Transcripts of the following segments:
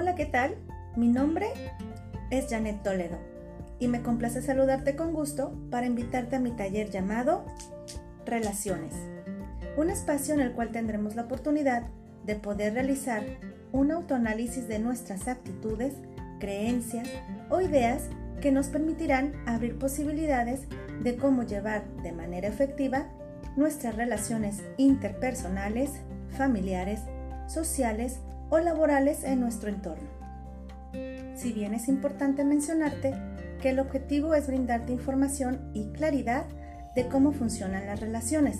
Hola, ¿qué tal? Mi nombre es Janet Toledo y me complace saludarte con gusto para invitarte a mi taller llamado Relaciones, un espacio en el cual tendremos la oportunidad de poder realizar un autoanálisis de nuestras actitudes, creencias o ideas que nos permitirán abrir posibilidades de cómo llevar de manera efectiva nuestras relaciones interpersonales, familiares, sociales o laborales en nuestro entorno. Si bien es importante mencionarte que el objetivo es brindarte información y claridad de cómo funcionan las relaciones,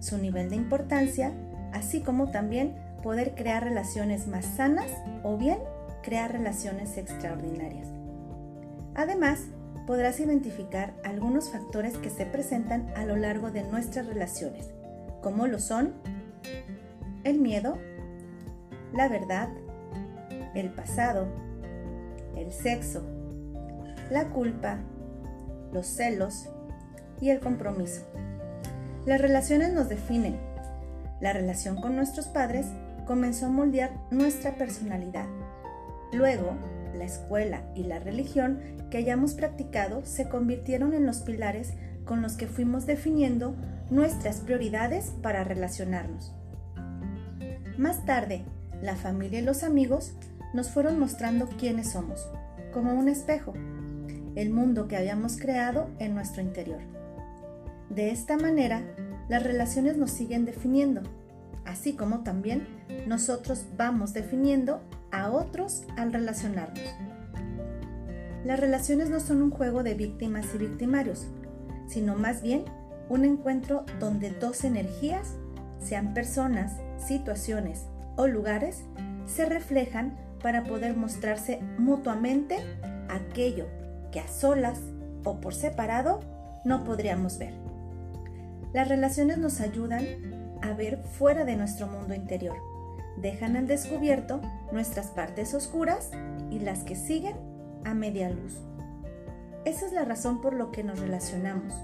su nivel de importancia, así como también poder crear relaciones más sanas o bien crear relaciones extraordinarias. Además, podrás identificar algunos factores que se presentan a lo largo de nuestras relaciones, como lo son el miedo, la verdad, el pasado, el sexo, la culpa, los celos y el compromiso. Las relaciones nos definen. La relación con nuestros padres comenzó a moldear nuestra personalidad. Luego, la escuela y la religión que hayamos practicado se convirtieron en los pilares con los que fuimos definiendo nuestras prioridades para relacionarnos. Más tarde, la familia y los amigos nos fueron mostrando quiénes somos, como un espejo, el mundo que habíamos creado en nuestro interior. De esta manera, las relaciones nos siguen definiendo, así como también nosotros vamos definiendo a otros al relacionarnos. Las relaciones no son un juego de víctimas y victimarios, sino más bien un encuentro donde dos energías, sean personas, situaciones o lugares, se reflejan para poder mostrarse mutuamente aquello que a solas o por separado no podríamos ver. Las relaciones nos ayudan a ver fuera de nuestro mundo interior dejan al descubierto nuestras partes oscuras y las que siguen a media luz. Esa es la razón por lo que nos relacionamos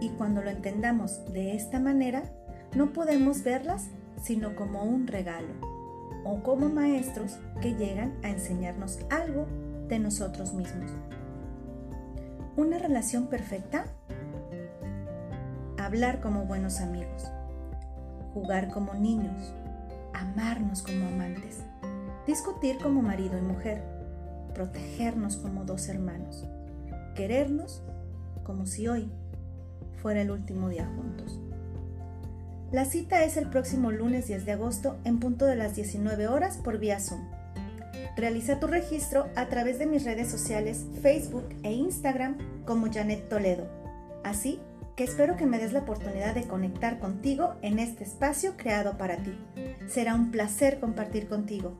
y cuando lo entendamos de esta manera, no podemos verlas sino como un regalo o como maestros que llegan a enseñarnos algo de nosotros mismos. Una relación perfecta. Hablar como buenos amigos. Jugar como niños amarnos como amantes, discutir como marido y mujer, protegernos como dos hermanos, querernos como si hoy fuera el último día juntos. La cita es el próximo lunes 10 de agosto en punto de las 19 horas por vía Zoom. Realiza tu registro a través de mis redes sociales Facebook e Instagram como Janet Toledo. Así que espero que me des la oportunidad de conectar contigo en este espacio creado para ti. Será un placer compartir contigo.